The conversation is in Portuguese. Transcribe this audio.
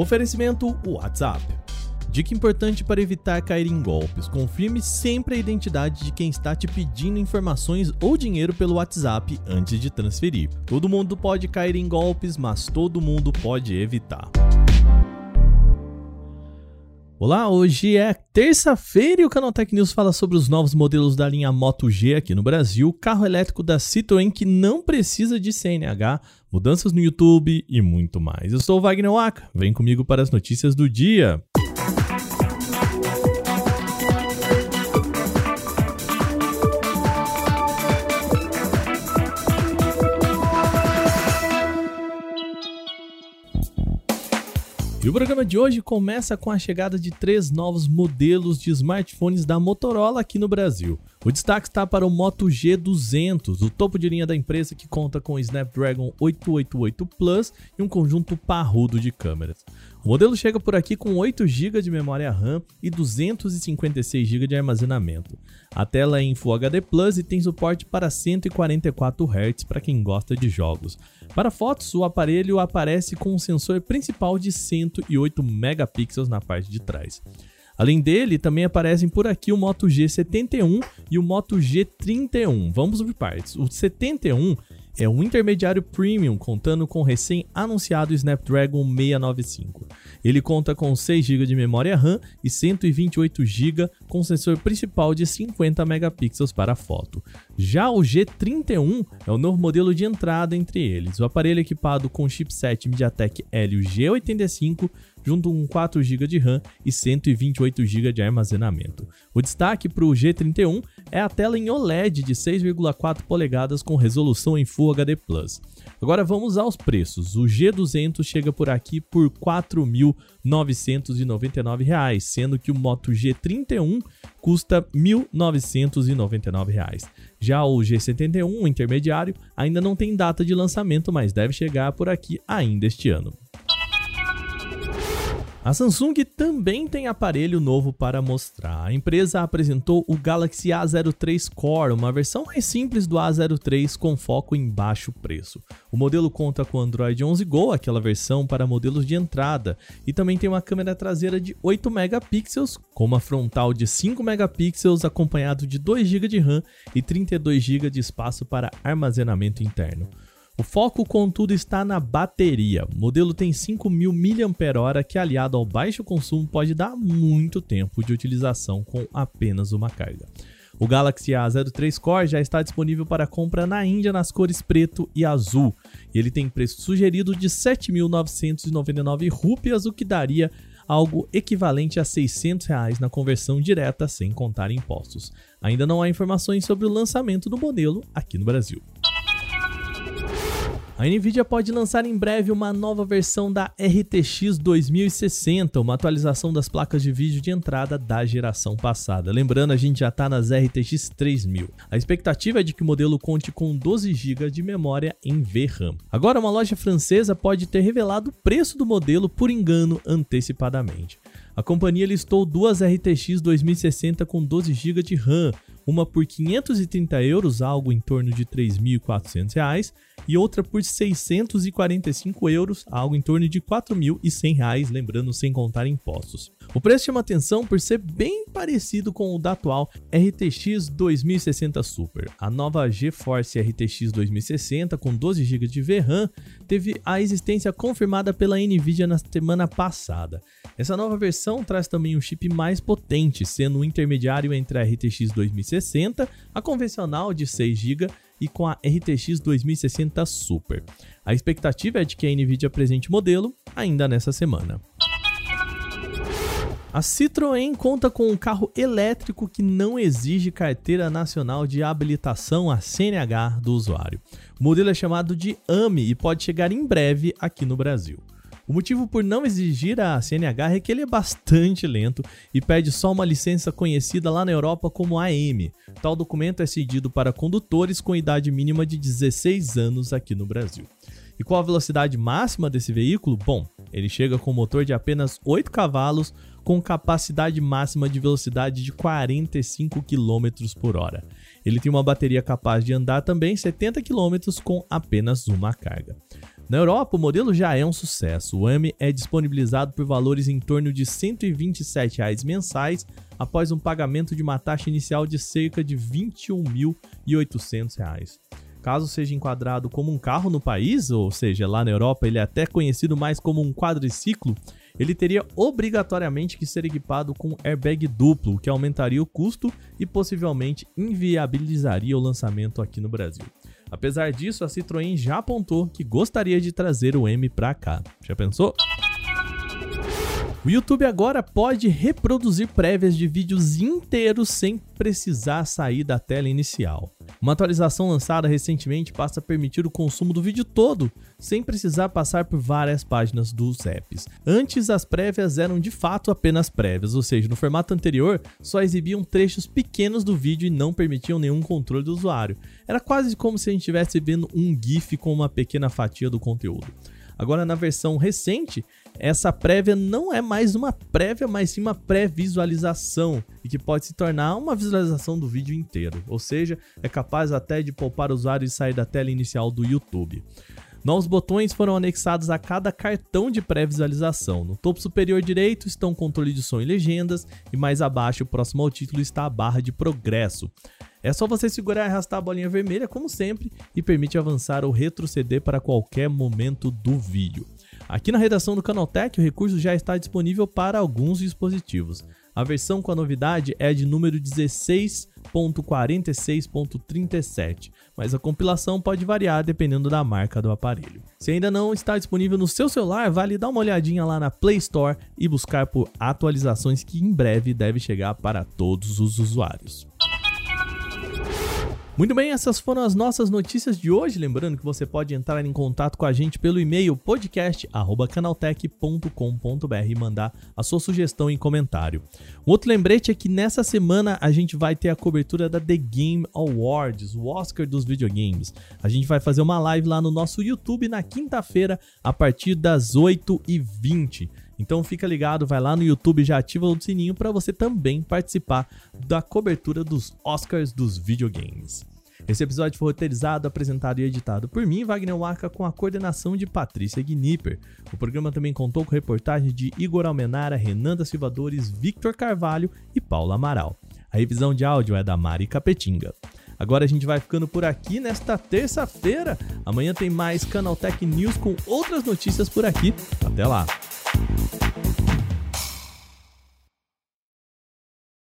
Oferecimento WhatsApp. Dica importante para evitar cair em golpes: confirme sempre a identidade de quem está te pedindo informações ou dinheiro pelo WhatsApp antes de transferir. Todo mundo pode cair em golpes, mas todo mundo pode evitar. Olá, hoje é terça-feira e o Canaltech News fala sobre os novos modelos da linha Moto G aqui no Brasil, carro elétrico da Citroën que não precisa de CNH, mudanças no YouTube e muito mais. Eu sou o Wagner Waka, vem comigo para as notícias do dia. E o programa de hoje começa com a chegada de três novos modelos de smartphones da Motorola aqui no Brasil. O destaque está para o Moto G200, o topo de linha da empresa que conta com o Snapdragon 888 Plus e um conjunto parrudo de câmeras. O modelo chega por aqui com 8 GB de memória RAM e 256 GB de armazenamento. A tela é em Full HD Plus e tem suporte para 144 Hz para quem gosta de jogos. Para fotos, o aparelho aparece com um sensor principal de 108 megapixels na parte de trás. Além dele, também aparecem por aqui o Moto G71 e o Moto G31. Vamos por partes. O 71 é um intermediário premium contando com o recém-anunciado Snapdragon 695. Ele conta com 6 GB de memória RAM e 128 GB com sensor principal de 50 megapixels para foto. Já o G31 é o novo modelo de entrada entre eles. O aparelho é equipado com chipset MediaTek Helio G85 junto com 4 GB de RAM e 128 GB de armazenamento. O destaque para o G31 é a tela em OLED de 6,4 polegadas com resolução em Full HD+. Agora vamos aos preços. O G200 chega por aqui por R$ 4.999, sendo que o Moto G31 custa R$ 1.999. Já o G71, o intermediário, ainda não tem data de lançamento, mas deve chegar por aqui ainda este ano. A Samsung também tem aparelho novo para mostrar. A empresa apresentou o Galaxy A03 Core, uma versão mais simples do A03 com foco em baixo preço. O modelo conta com Android 11 Go, aquela versão para modelos de entrada, e também tem uma câmera traseira de 8 megapixels, com uma frontal de 5 megapixels acompanhado de 2 GB de RAM e 32 GB de espaço para armazenamento interno. O foco, contudo, está na bateria. O modelo tem 5.000 mAh que, aliado ao baixo consumo, pode dar muito tempo de utilização com apenas uma carga. O Galaxy A03 Core já está disponível para compra na Índia nas cores preto e azul. E ele tem preço sugerido de 7.999 rúpias, o que daria algo equivalente a 600 reais na conversão direta sem contar impostos. Ainda não há informações sobre o lançamento do modelo aqui no Brasil. A Nvidia pode lançar em breve uma nova versão da RTX 2060, uma atualização das placas de vídeo de entrada da geração passada. Lembrando, a gente já está nas RTX 3000. A expectativa é de que o modelo conte com 12 GB de memória em VRAM. Agora, uma loja francesa pode ter revelado o preço do modelo por engano antecipadamente. A companhia listou duas RTX 2060 com 12 GB de RAM, uma por 530 euros, algo em torno de 3.400 reais, e outra por 645 euros, algo em torno de R$ 4.100, lembrando sem contar impostos. O preço chama atenção por ser bem parecido com o da atual RTX 2060 Super. A nova GeForce RTX 2060 com 12 GB de VRAM teve a existência confirmada pela Nvidia na semana passada. Essa nova versão traz também um chip mais potente, sendo um intermediário entre a RTX 2060, a convencional de 6 GB e com a RTX 2060 Super. A expectativa é de que a Nvidia apresente o modelo ainda nessa semana. A Citroën conta com um carro elétrico que não exige carteira nacional de habilitação a CNH do usuário. O modelo é chamado de AMI e pode chegar em breve aqui no Brasil. O motivo por não exigir a CNH é que ele é bastante lento e pede só uma licença conhecida lá na Europa como AM. Tal documento é cedido para condutores com idade mínima de 16 anos aqui no Brasil. E qual a velocidade máxima desse veículo? Bom, ele chega com motor de apenas 8 cavalos com capacidade máxima de velocidade de 45 km por hora. Ele tem uma bateria capaz de andar também 70 km com apenas uma carga. Na Europa, o modelo já é um sucesso. O AMI é disponibilizado por valores em torno de 127 reais mensais, após um pagamento de uma taxa inicial de cerca de R$ 21.800. Caso seja enquadrado como um carro no país, ou seja, lá na Europa ele é até conhecido mais como um quadriciclo, ele teria obrigatoriamente que ser equipado com airbag duplo, que aumentaria o custo e possivelmente inviabilizaria o lançamento aqui no Brasil. Apesar disso, a Citroën já apontou que gostaria de trazer o M para cá. Já pensou? O YouTube agora pode reproduzir prévias de vídeos inteiros sem precisar sair da tela inicial. Uma atualização lançada recentemente passa a permitir o consumo do vídeo todo, sem precisar passar por várias páginas dos apps. Antes, as prévias eram de fato apenas prévias, ou seja, no formato anterior só exibiam trechos pequenos do vídeo e não permitiam nenhum controle do usuário. Era quase como se a gente estivesse vendo um GIF com uma pequena fatia do conteúdo. Agora, na versão recente, essa prévia não é mais uma prévia, mas sim uma pré-visualização e que pode se tornar uma visualização do vídeo inteiro, ou seja, é capaz até de poupar o usuário de sair da tela inicial do YouTube. Novos botões foram anexados a cada cartão de pré-visualização. No topo superior direito estão controle de som e legendas, e mais abaixo, próximo ao título, está a barra de progresso. É só você segurar e arrastar a bolinha vermelha, como sempre, e permite avançar ou retroceder para qualquer momento do vídeo. Aqui na redação do Canaltech, o recurso já está disponível para alguns dispositivos. A versão com a novidade é de número 16.46.37, mas a compilação pode variar dependendo da marca do aparelho. Se ainda não está disponível no seu celular, vale dar uma olhadinha lá na Play Store e buscar por atualizações que em breve deve chegar para todos os usuários. Muito bem, essas foram as nossas notícias de hoje. Lembrando que você pode entrar em contato com a gente pelo e-mail podcast@canaltech.com.br e mandar a sua sugestão em comentário. Um outro lembrete é que nessa semana a gente vai ter a cobertura da The Game Awards, o Oscar dos videogames. A gente vai fazer uma live lá no nosso YouTube na quinta-feira a partir das 8h20. Então fica ligado, vai lá no YouTube, já ativa o sininho para você também participar da cobertura dos Oscars dos videogames. Esse episódio foi roteirizado, apresentado e editado por mim, Wagner Waka, com a coordenação de Patrícia Gnipper. O programa também contou com reportagens de Igor Almenara, Renan da Silvadores, Victor Carvalho e Paula Amaral. A revisão de áudio é da Mari Capetinga. Agora a gente vai ficando por aqui nesta terça-feira. Amanhã tem mais Canaltech News com outras notícias por aqui. Até lá!